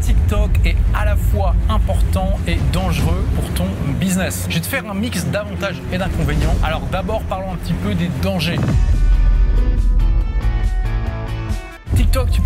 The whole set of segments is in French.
TikTok est à la fois important et dangereux pour ton business. Je vais te faire un mix d'avantages et d'inconvénients. Alors d'abord parlons un petit peu des dangers.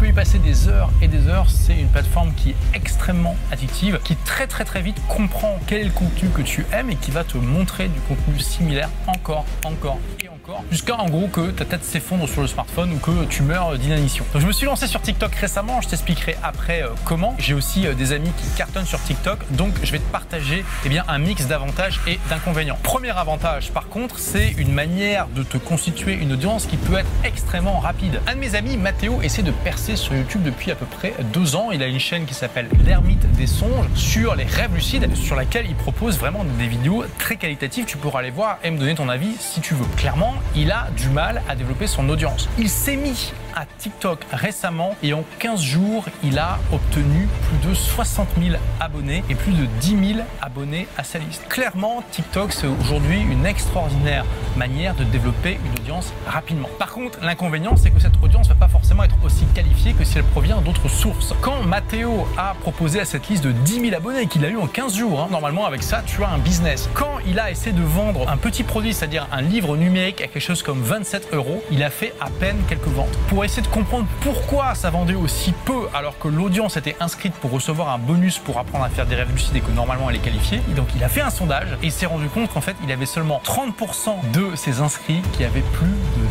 Peux y passer des heures et des heures. C'est une plateforme qui est extrêmement addictive, qui très très très vite comprend quel est le contenu que tu aimes et qui va te montrer du contenu similaire encore, encore et encore, jusqu'à en gros que ta tête s'effondre sur le smartphone ou que tu meurs d'inanition. Donc je me suis lancé sur TikTok récemment, je t'expliquerai après euh, comment. J'ai aussi euh, des amis qui cartonnent sur TikTok, donc je vais te partager eh bien, un mix d'avantages et d'inconvénients. Premier avantage par contre, c'est une manière de te constituer une audience qui peut être extrêmement rapide. Un de mes amis, Mathéo, essaie de percer sur YouTube depuis à peu près deux ans. Il a une chaîne qui s'appelle L'ermite des songes sur les rêves lucides, sur laquelle il propose vraiment des vidéos très qualitatives. Tu pourras aller voir et me donner ton avis si tu veux. Clairement, il a du mal à développer son audience. Il s'est mis à TikTok récemment et en 15 jours, il a obtenu plus de 60 000 abonnés et plus de 10 000 abonnés à sa liste. Clairement, TikTok, c'est aujourd'hui une extraordinaire manière de développer une audience rapidement. Par contre, l'inconvénient, c'est que cette audience ne va pas forcément être aussi qualifiée que si elle provient d'autres sources. Quand Matteo a proposé à cette liste de 10 000 abonnés qu'il a eu en 15 jours, hein, normalement avec ça, tu as un business. Quand il a essayé de vendre un petit produit, c'est-à-dire un livre numérique à quelque chose comme 27 euros, il a fait à peine quelques ventes. Pour essayer de comprendre pourquoi ça vendait aussi peu alors que l'audience était inscrite pour recevoir un bonus pour apprendre à faire des rêves lucides et que normalement elle est qualifiée. Donc il a fait un sondage et il s'est rendu compte qu'en fait il avait seulement 30% de ses inscrits qui avaient plus de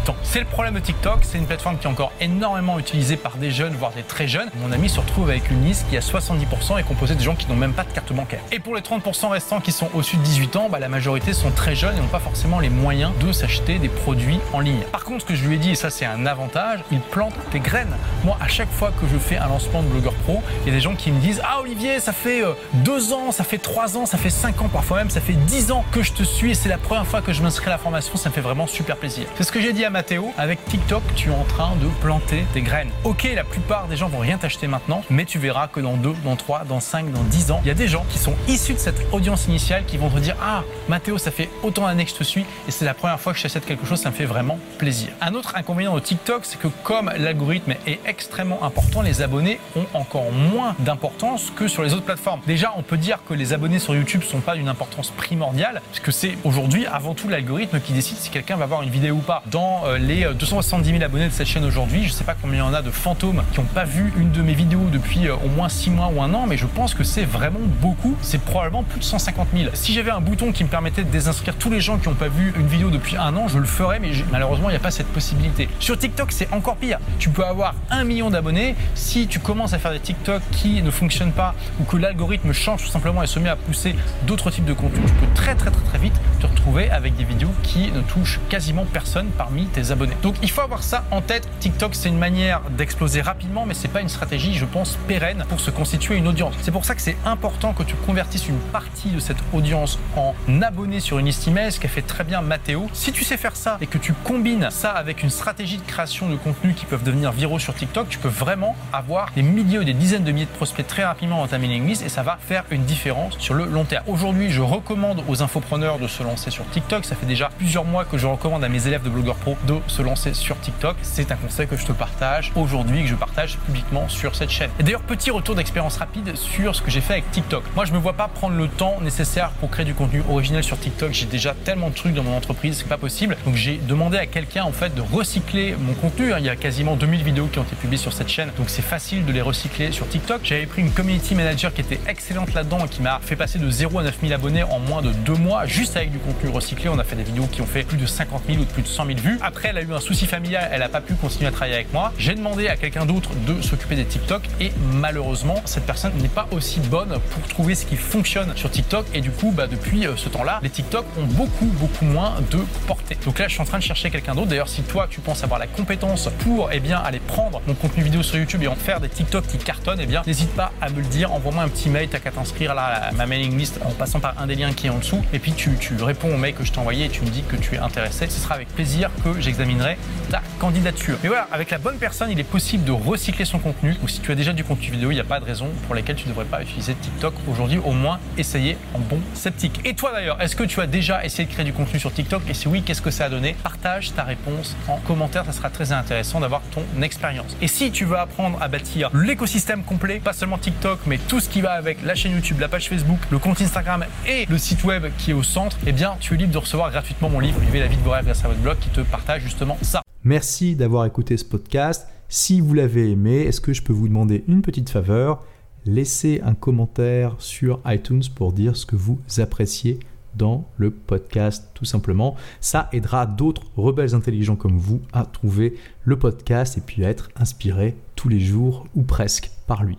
18 ans. C'est le problème de TikTok, c'est une plateforme qui est encore énormément utilisée par des jeunes, voire des très jeunes. Mon ami se retrouve avec une liste qui a 70% et composée de gens qui n'ont même pas de carte bancaire. Et pour les 30% restants qui sont au-dessus de 18 ans, bah, la majorité sont très jeunes et n'ont pas forcément les moyens de s'acheter des produits en ligne. Par contre, ce que je lui ai dit, et ça c'est un avantage, il plante des graines. Moi, à chaque fois que je fais un lancement de blogueur pro, il y a des gens qui me disent Ah Olivier, ça fait euh, deux ans, ça fait trois ans, ça fait cinq ans, parfois même ça fait dix ans que je te suis et c'est la première fois que je m'inscris à la formation, ça me fait vraiment super plaisir. C'est ce que j'ai dit à Mathéo, avec TikTok, tu es en train de planter des graines. Ok, la plupart des gens vont rien t'acheter maintenant, mais tu verras que dans deux, dans trois, dans cinq, dans dix ans, il y a des gens qui sont issus de cette audience initiale qui vont te dire Ah, Mathéo, ça fait autant d'années que je te suis et c'est la première fois que je t'achète quelque chose, ça me fait vraiment plaisir. Un autre inconvénient de TikTok, c'est que comme l'algorithme est extrêmement important, les abonnés ont encore moins d'importance que sur les autres plateformes. Déjà, on peut dire que les abonnés sur YouTube sont pas d'une importance primordiale, puisque c'est aujourd'hui avant tout l'algorithme qui décide si quelqu'un va voir une vidéo ou pas. Euh, les 270 000 abonnés de cette chaîne aujourd'hui, je sais pas combien il y en a de fantômes qui n'ont pas vu une de mes vidéos depuis euh, au moins 6 mois ou un an, mais je pense que c'est vraiment beaucoup. C'est probablement plus de 150 000. Si j'avais un bouton qui me permettait de désinscrire tous les gens qui n'ont pas vu une vidéo depuis un an, je le ferais, mais malheureusement, il n'y a pas cette possibilité. Sur TikTok, c'est encore pire. Tu peux avoir un million d'abonnés. Si tu commences à faire des TikTok qui ne fonctionnent pas ou que l'algorithme change tout simplement et se met à pousser d'autres types de contenus, tu peux très très très très vite te retrouver avec des vidéos qui ne touchent quasiment personne parmi tes abonnés. Donc il faut avoir ça en tête. TikTok, c'est une manière d'exploser rapidement, mais c'est pas une stratégie, je pense, pérenne pour se constituer une audience. C'est pour ça que c'est important que tu convertisses une partie de cette audience en abonnés sur une liste email, ce qu'a fait très bien Mathéo. Si tu sais faire ça et que tu combines ça avec une stratégie de création de contenu qui peuvent devenir viraux sur TikTok, tu peux vraiment avoir des milliers ou des dizaines de milliers de prospects très rapidement dans ta mailing list et ça va faire une différence sur le long terme. Aujourd'hui, je recommande aux infopreneurs de se lancer sur TikTok. Ça fait déjà plusieurs mois que je recommande à mes élèves de blogueurs pro de se lancer sur TikTok. C'est un conseil que je te partage aujourd'hui, que je partage publiquement sur cette chaîne. Et d'ailleurs, petit retour d'expérience rapide sur ce que j'ai fait avec TikTok. Moi, je me vois pas prendre le temps nécessaire pour créer du contenu original sur TikTok. J'ai déjà tellement de trucs dans mon entreprise, c'est pas possible. Donc, j'ai demandé à quelqu'un en fait de recycler mon contenu. Il y a quasiment 2000 vidéos qui ont été publiées sur cette chaîne, donc c'est facile de les recycler sur TikTok. J'avais pris une community manager qui était excellente là-dedans et qui m'a fait passer de 0 à 9000 abonnés en moins de deux mois, juste avec du contenu recyclé. On a fait des vidéos qui ont fait plus de 50 000 ou de plus de 100 000 vues. Après, elle a eu un souci familial, elle n'a pas pu continuer à travailler avec moi. J'ai demandé à quelqu'un d'autre de s'occuper des TikTok et malheureusement, cette personne n'est pas aussi bonne pour trouver ce qui fonctionne sur TikTok. Et du coup, bah, depuis euh, ce temps-là, les TikTok ont beaucoup, beaucoup moins de portée. Donc là, je suis en train de chercher quelqu'un d'autre. D'ailleurs, si toi, tu penses avoir la compétence pour eh bien, aller prendre mon contenu vidéo sur YouTube et en faire des TikTok qui cartonnent, eh bien, n'hésite pas à me le dire. Envoie-moi un petit mail, t'as qu'à t'inscrire là à ma mailing list en passant par un des liens qui est en dessous. Et puis, tu, tu réponds au mail que je t'ai envoyé et tu me dis que tu es intéressé. Ce sera avec plaisir que j'examinerai ta candidature. Mais voilà, avec la bonne personne, il est possible de recycler son contenu. Ou si tu as déjà du contenu vidéo, il n'y a pas de raison pour laquelle tu ne devrais pas utiliser TikTok aujourd'hui. Au moins, essayer en bon sceptique. Et toi d'ailleurs, est-ce que tu as déjà essayé de créer du contenu sur TikTok? Et si oui, qu'est-ce que ça a donné? Partage ta réponse en commentaire, ça sera très intéressant d'avoir ton expérience. Et si tu veux apprendre à bâtir l'écosystème complet, pas seulement TikTok, mais tout ce qui va avec la chaîne YouTube, la page Facebook, le compte Instagram et le site web qui est au centre, eh bien, tu es libre de recevoir gratuitement mon livre Vivez la vie de vos rêves grâce à votre blog qui te partage justement ça. Merci d'avoir écouté ce podcast. Si vous l'avez aimé, est-ce que je peux vous demander une petite faveur? Laissez un commentaire sur iTunes pour dire ce que vous appréciez dans le podcast tout simplement. Ça aidera d'autres rebelles intelligents comme vous à trouver le podcast et puis à être inspirés tous les jours ou presque par lui.